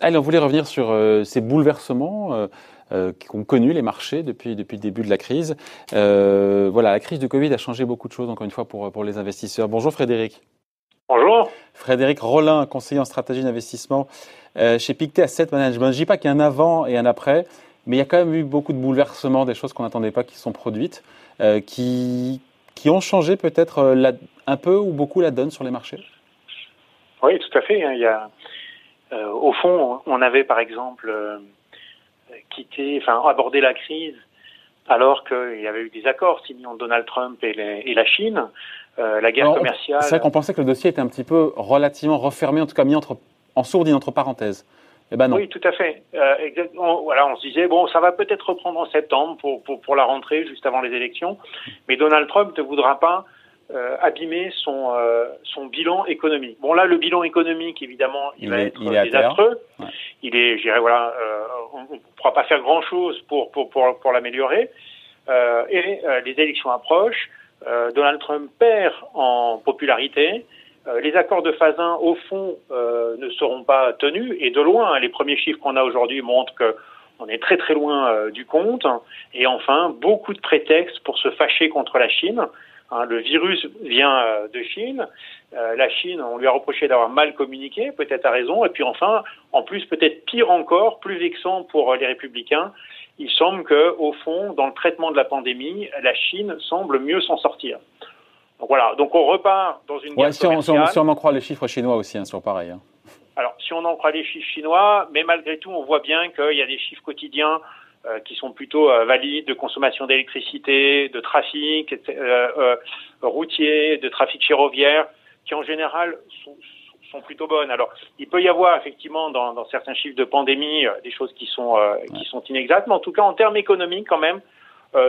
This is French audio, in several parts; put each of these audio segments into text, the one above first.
Allez, on voulait revenir sur euh, ces bouleversements euh, euh, qu'ont connus les marchés depuis, depuis le début de la crise. voilà, la crise du Covid a changé beaucoup de choses, encore une fois, pour, pour les investisseurs. Bonjour Frédéric. Bonjour. Frédéric Rollin, conseiller en stratégie d'investissement chez Pictet Asset Management. Je ne dis pas qu'il y a un avant et un après, mais il y a quand même eu beaucoup de bouleversements, des choses qu'on n'attendait pas qui sont produites, qui, qui ont changé peut-être un peu ou beaucoup la donne sur les marchés? Oui, tout à fait. Hein. Il y a euh, au fond, on avait par exemple euh, quitté, enfin abordé la crise alors qu'il y avait eu des accords signés entre Donald Trump et, la Chine. Euh, la guerre commerciale. C'est vrai qu'on pensait que le dossier était un petit peu relativement refermé, en tout cas mis entre, en sourdine entre parenthèses. Eh ben non. Oui, tout à fait. on, voilà, on se disait bon, ça va peut-être reprendre en septembre pour, pour, pour la rentrée, juste avant les élections, mais Donald Trump ne voudra pas euh, abîmer son, euh, son bilan économique. Bon là, le bilan économique, évidemment, il, va être désastreux. Il est, je dirais, voilà, euh, on ne pourra pas faire grand-chose pour, pour, pour, pour l'améliorer. et les élections approchent. Donald Trump perd en popularité. Les accords de phase 1, au fond, ne seront pas tenus. Et de loin, les premiers chiffres qu'on a aujourd'hui montrent que on est très très loin du compte. Et enfin, beaucoup de prétextes pour se fâcher contre la Chine. Hein, le virus vient euh, de Chine. Euh, la Chine, on lui a reproché d'avoir mal communiqué, peut-être à raison. Et puis enfin, en plus, peut-être pire encore, plus vexant pour euh, les républicains, il semble que, au fond, dans le traitement de la pandémie, la Chine semble mieux s'en sortir. Donc voilà, donc on repart dans une guerre si, on, si, on, en croit les chiffres chinois aussi, hein, sont pareils. Hein. Alors, si on en croit les chiffres chinois, mais malgré tout, on voit bien qu'il y a des chiffres quotidiens euh, qui sont plutôt euh, valides de consommation d'électricité, de trafic euh, routier, de trafic ferroviaire, qui en général sont, sont, plutôt bonnes. Alors, il peut y avoir effectivement dans, dans certains chiffres de pandémie des choses qui sont qui sont inexactes, mais en tout cas en termes économiques quand même,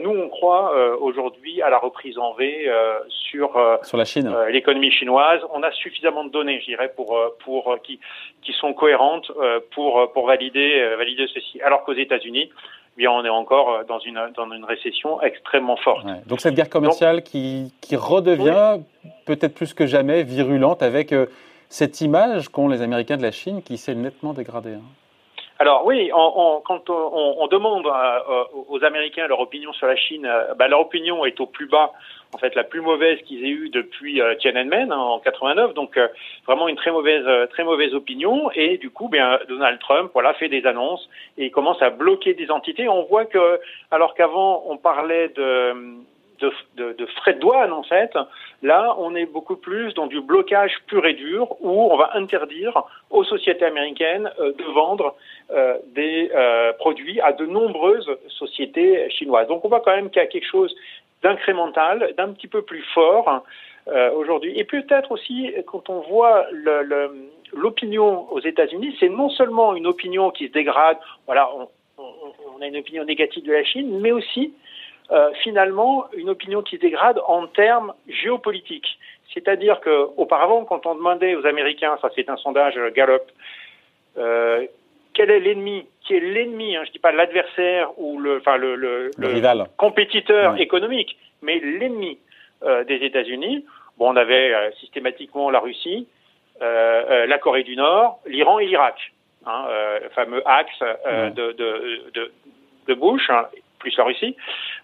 nous, on croit euh, aujourd'hui à la reprise en V euh, sur, sur la Chine, l'économie chinoise. On a suffisamment de données, je dirais, pour pour qui qui sont cohérentes pour pour valider valider ceci. Alors qu'aux États-Unis, eh bien, on est encore dans une dans une récession extrêmement forte. Donc cette guerre commerciale qui qui redevient peut-être plus que jamais virulente avec cette image qu'ont les Américains de la Chine qui s'est nettement dégradée. Hein. Alors oui, quand on, demande euh, aux Américains leur opinion sur la Chine, euh, bah, leur opinion est au plus bas, en fait la plus mauvaise qu'ils aient eue depuis euh, Tiananmen hein, en 89, donc vraiment une très mauvaise, très mauvaise opinion. Et du coup, bien Donald Trump, voilà, fait des annonces et commence à bloquer des entités. On voit que, alors qu'avant on parlait de de, de, frais de douane en fait. Là, on est beaucoup plus dans du blocage pur et dur où on va interdire aux sociétés américaines euh, de vendre euh, des euh, produits à de nombreuses sociétés chinoises. Donc on voit quand même qu'il y a quelque chose d'incrémental, d'un petit peu plus fort aujourd'hui. Et peut-être aussi quand on voit l'opinion aux États-Unis, c'est non seulement une opinion qui se dégrade, voilà, on, a une opinion négative de la Chine, mais aussi euh, finalement une opinion qui dégrade en termes géopolitiques. C'est-à-dire qu'auparavant, quand on demandait aux Américains, ça c'est un sondage Gallup, euh, quel est l'ennemi Qui est l'ennemi hein, Je ne dis pas l'adversaire ou le, enfin le, le, le, compétiteur économique, mais l'ennemi euh, des États-Unis. Bon, on avait euh, systématiquement la Russie, la Corée du Nord, l'Iran et l'Irak, hein, le fameux axe de, de, de, de Bush. Hein, plus la Russie,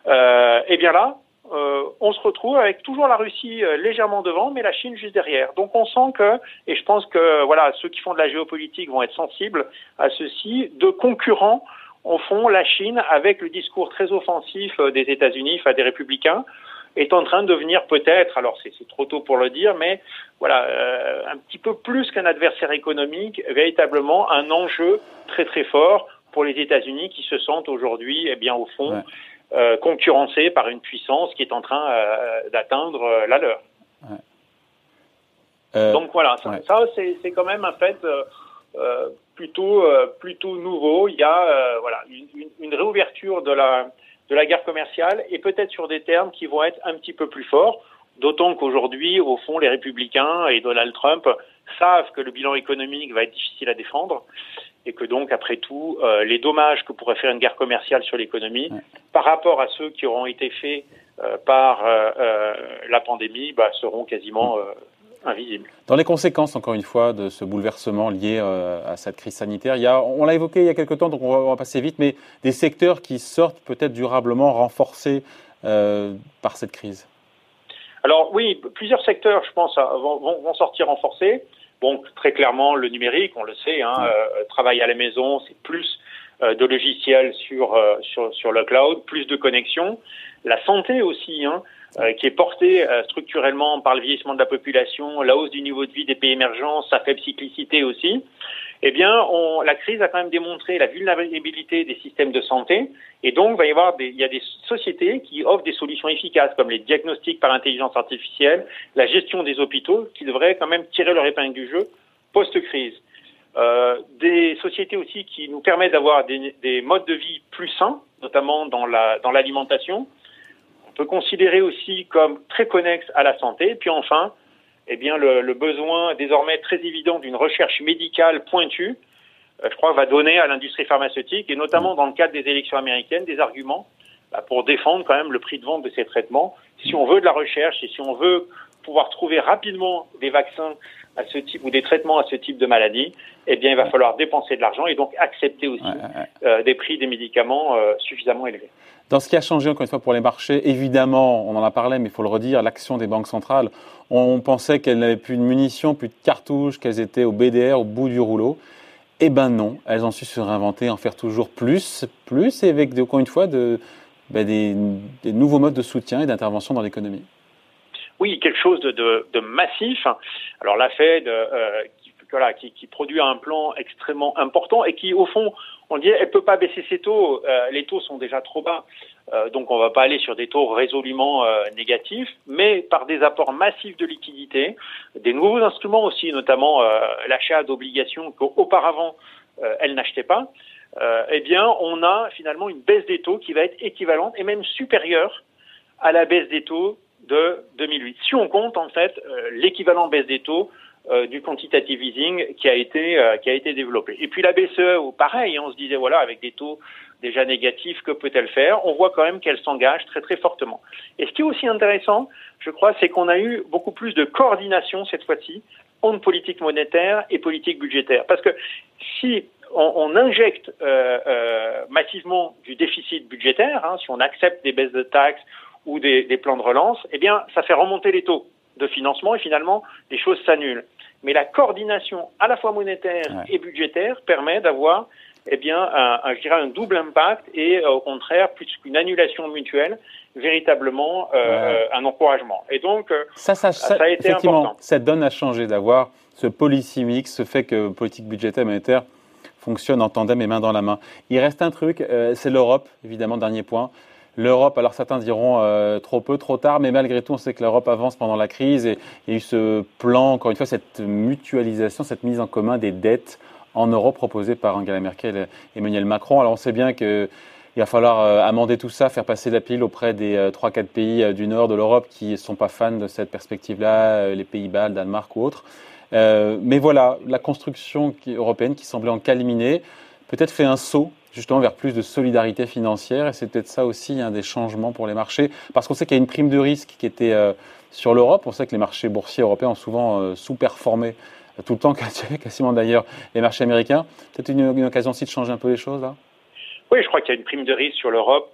euh, et bien là, euh, on se retrouve avec toujours la Russie euh, légèrement devant, mais la Chine juste derrière. Donc on sent que, et je pense que voilà, ceux qui font de la géopolitique vont être sensibles à ceci, de concurrents au fond, la Chine, avec le discours très offensif des États-Unis, enfin des républicains, est en train de devenir peut-être, alors c'est trop tôt pour le dire, mais voilà, un petit peu plus qu'un adversaire économique, véritablement un enjeu très très fort pour les États-Unis qui se sentent aujourd'hui, eh bien, au fond, euh, concurrencés par une puissance qui est en train euh, d'atteindre euh, la leur. Donc voilà, ça, c'est quand même un fait plutôt plutôt nouveau. Il y a voilà une, une, réouverture de la de la guerre commerciale et peut-être sur des termes qui vont être un petit peu plus forts. D'autant qu'aujourd'hui, au fond, les républicains et Donald Trump savent que le bilan économique va être difficile à défendre et que donc, après tout, euh, les dommages que pourrait faire une guerre commerciale sur l'économie, par rapport à ceux qui auront été faits par la pandémie bah, seront quasiment invisibles. Dans les conséquences, encore une fois, de ce bouleversement lié à cette crise sanitaire, il y a, on l'a évoqué il y a quelques temps, donc on va, on va passer vite, mais des secteurs qui sortent peut-être durablement renforcés par cette crise. Alors oui, plusieurs secteurs, je pense, vont, vont sortir renforcés. Bon, très clairement, le numérique, on le sait, hein, euh, travail à la maison, c'est plus euh, de logiciels sur, euh, sur, sur le cloud, plus de connexions. La santé aussi, hein, euh, qui est portée structurellement par le vieillissement de la population, la hausse du niveau de vie des pays émergents, sa faible cyclicité aussi eh bien, on, la crise a quand même démontré la vulnérabilité des systèmes de santé, et donc il va y avoir des, il y a des sociétés qui offrent des solutions efficaces, comme les diagnostics par intelligence artificielle, la gestion des hôpitaux, qui devraient quand même tirer leur épingle du jeu post-crise. Euh, des sociétés aussi qui nous permettent d'avoir des, des, modes de vie plus sains, notamment dans la dans l'alimentation. On peut considérer aussi comme très connexes à la santé. Puis enfin, eh bien, le, le, besoin désormais très évident d'une recherche médicale pointue, euh, je crois, va donner à l'industrie pharmaceutique, et notamment dans le cadre des élections américaines, des arguments bah, pour défendre quand même le prix de vente de ces traitements. Si on veut de la recherche et si on veut pouvoir trouver rapidement des vaccins à ce type ou des traitements à ce type de maladie, eh bien, il va falloir dépenser de l'argent et donc accepter aussi euh, des prix des médicaments euh, suffisamment élevés. Dans ce qui a changé encore une fois pour les marchés, évidemment, on en a parlé, mais il faut le redire, l'action des banques centrales. On pensait qu'elles n'avaient plus de munitions, plus de cartouches, qu'elles étaient au BDR, au bout du rouleau. Eh ben non, elles ont su se réinventer, en faire toujours plus, plus, et avec encore une fois de, ben des, des, nouveaux modes de soutien et d'intervention dans l'économie. Oui, quelque chose de, de, de, massif. Alors la Fed, euh, qui, voilà, qui, qui, produit un plan extrêmement important et qui, au fond, on dit, elle peut pas baisser ses taux. Euh, les taux sont déjà trop bas, euh, donc on va pas aller sur des taux résolument euh, négatifs, mais par des apports massifs de liquidités, des nouveaux instruments aussi, notamment euh, l'achat d'obligations qu'auparavant euh, elle n'achetait pas. eh bien, on a finalement une baisse des taux qui va être équivalente et même supérieure à la baisse des taux de 2008. Si on compte en fait l'équivalent baisse des taux euh, du quantitative easing qui a été euh, qui a été développé. Et puis la BCE, pareil, hein, on se disait voilà avec des taux déjà négatifs, que peut-elle faire? On voit quand même qu'elle s'engage très très fortement. Et ce qui est aussi intéressant, je crois, c'est qu'on a eu beaucoup plus de coordination cette fois-ci entre politique monétaire et politique budgétaire. Parce que si on, on injecte euh, euh, massivement du déficit budgétaire, hein, si on accepte des baisses de taxes ou des, des plans de relance, eh bien, ça fait remonter les taux de financement et finalement les choses s'annulent. Mais la coordination à la fois monétaire et budgétaire permet d'avoir eh bien, un, un, je dirais un double impact et euh, au contraire, plus qu'une annulation mutuelle, véritablement euh, ouais. un encouragement. Et donc, euh, ça, ça, ça, ça a été effectivement, important. Cette donne a changé d'avoir ce policy mix, ce fait que politique budgétaire et monétaire fonctionnent en tandem et main dans la main. Il reste un truc, euh, c'est l'Europe, évidemment, dernier point. L'Europe, alors certains diront euh, trop peu, trop tard, mais malgré tout, on sait que l'Europe avance pendant la crise et il y a eu ce plan, encore une fois, cette mutualisation, cette mise en commun des dettes en Europe proposée par Angela Merkel et Emmanuel Macron. Alors on sait bien qu'il va falloir euh, amender tout ça, faire passer la pile auprès des euh, 3-4 pays du nord de l'Europe qui ne sont pas fans de cette perspective-là, les Pays-Bas, le Danemark ou autres. Euh, mais voilà, la construction européenne qui semblait en caliminer, peut-être fait un saut justement vers plus de solidarité financière. Et c'est peut-être ça aussi un des changements pour les marchés, parce qu'on sait qu'il y a une prime de risque qui était euh, sur l'Europe. On sait que les marchés boursiers européens ont souvent euh, sous-performé euh, tout le temps, quasiment d'ailleurs, les marchés américains. Peut-être une, une, occasion aussi de changer un peu les choses là? Oui, je crois qu'il y a une prime de risque sur l'Europe.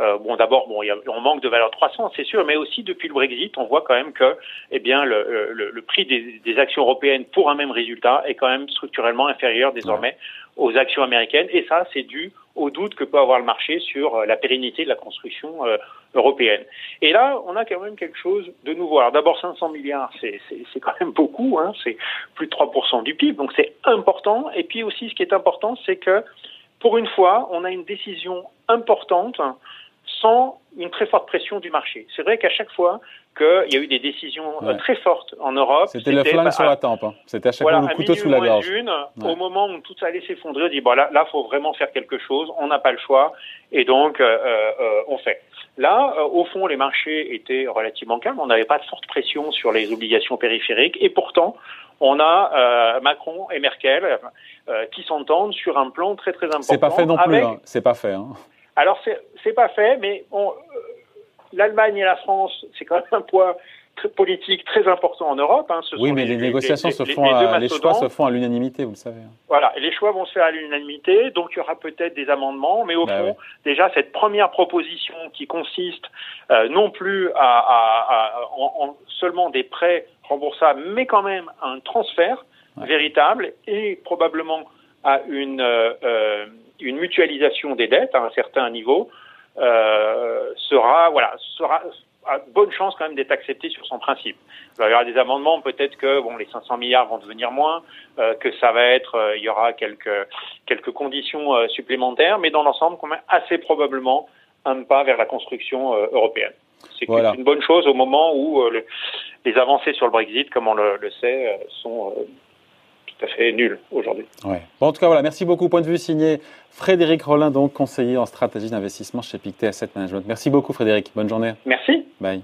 Euh, bon, d'abord, bon, y a, on manque de valeur de croissance, c'est sûr, mais aussi depuis le Brexit, on voit quand même que, eh bien, le, le, le prix des, des, actions européennes pour un même résultat est quand même structurellement inférieur désormais aux actions américaines, et ça, c'est dû au doute que peut avoir le marché sur euh, la pérennité de la construction euh, européenne. Et là, on a quand même quelque chose de nouveau. Alors d'abord, 500 milliards, c'est quand même beaucoup, hein, c'est plus de 3% du PIB, donc c'est important. Et puis aussi, ce qui est important, c'est que pour une fois, on a une décision importante sans une très forte pression du marché. C'est vrai qu'à chaque fois qu'il y a eu des décisions ouais. très fortes en Europe, c'était le flingue bah, sur la tempe. Hein. C'était à chaque voilà, fois le couteau sous la gorge. Une, ouais. Au moment où tout allait s'effondrer, on dit bon là, là, faut vraiment faire quelque chose. On n'a pas le choix et donc euh, euh, on fait. Là, euh, au fond, les marchés étaient relativement calmes. On n'avait pas de forte pression sur les obligations périphériques et pourtant, on a euh, Macron et Merkel euh, qui s'entendent sur un plan très très important. C'est pas fait non plus. Avec... Hein. C'est pas fait. Hein. Alors c'est pas fait, mais on, l'Allemagne et la France, c'est quand même un poids politique très important en Europe. Hein. oui, mais les, négociations se font, à, les choix se font à l'unanimité, vous le savez. Voilà, et les choix vont se faire à l'unanimité, donc il y aura peut-être des amendements, mais au bah fond, déjà cette première proposition qui consiste euh, non plus à, en, seulement des prêts remboursables, mais quand même un transfert véritable et probablement à une, euh, euh, une mutualisation des dettes à un certain niveau, euh, sera voilà sera a bonne chance quand même d'être accepté sur son principe. il y aura des amendements, peut-être que bon les 500 milliards vont devenir moins, que ça va être, il y aura quelques quelques conditions supplémentaires, mais dans l'ensemble, quand même assez probablement un pas vers la construction européenne. C'est une bonne chose au moment où les avancées sur le Brexit, comme on le, le sait, sont tout à fait nul aujourd'hui. Ouais. Bon, en tout cas, voilà, merci beaucoup. Point de vue signé Frédéric Rollin, donc conseiller en stratégie d'investissement chez Pictet Asset Management. Merci beaucoup, Frédéric. Bonne journée. Merci. Bye.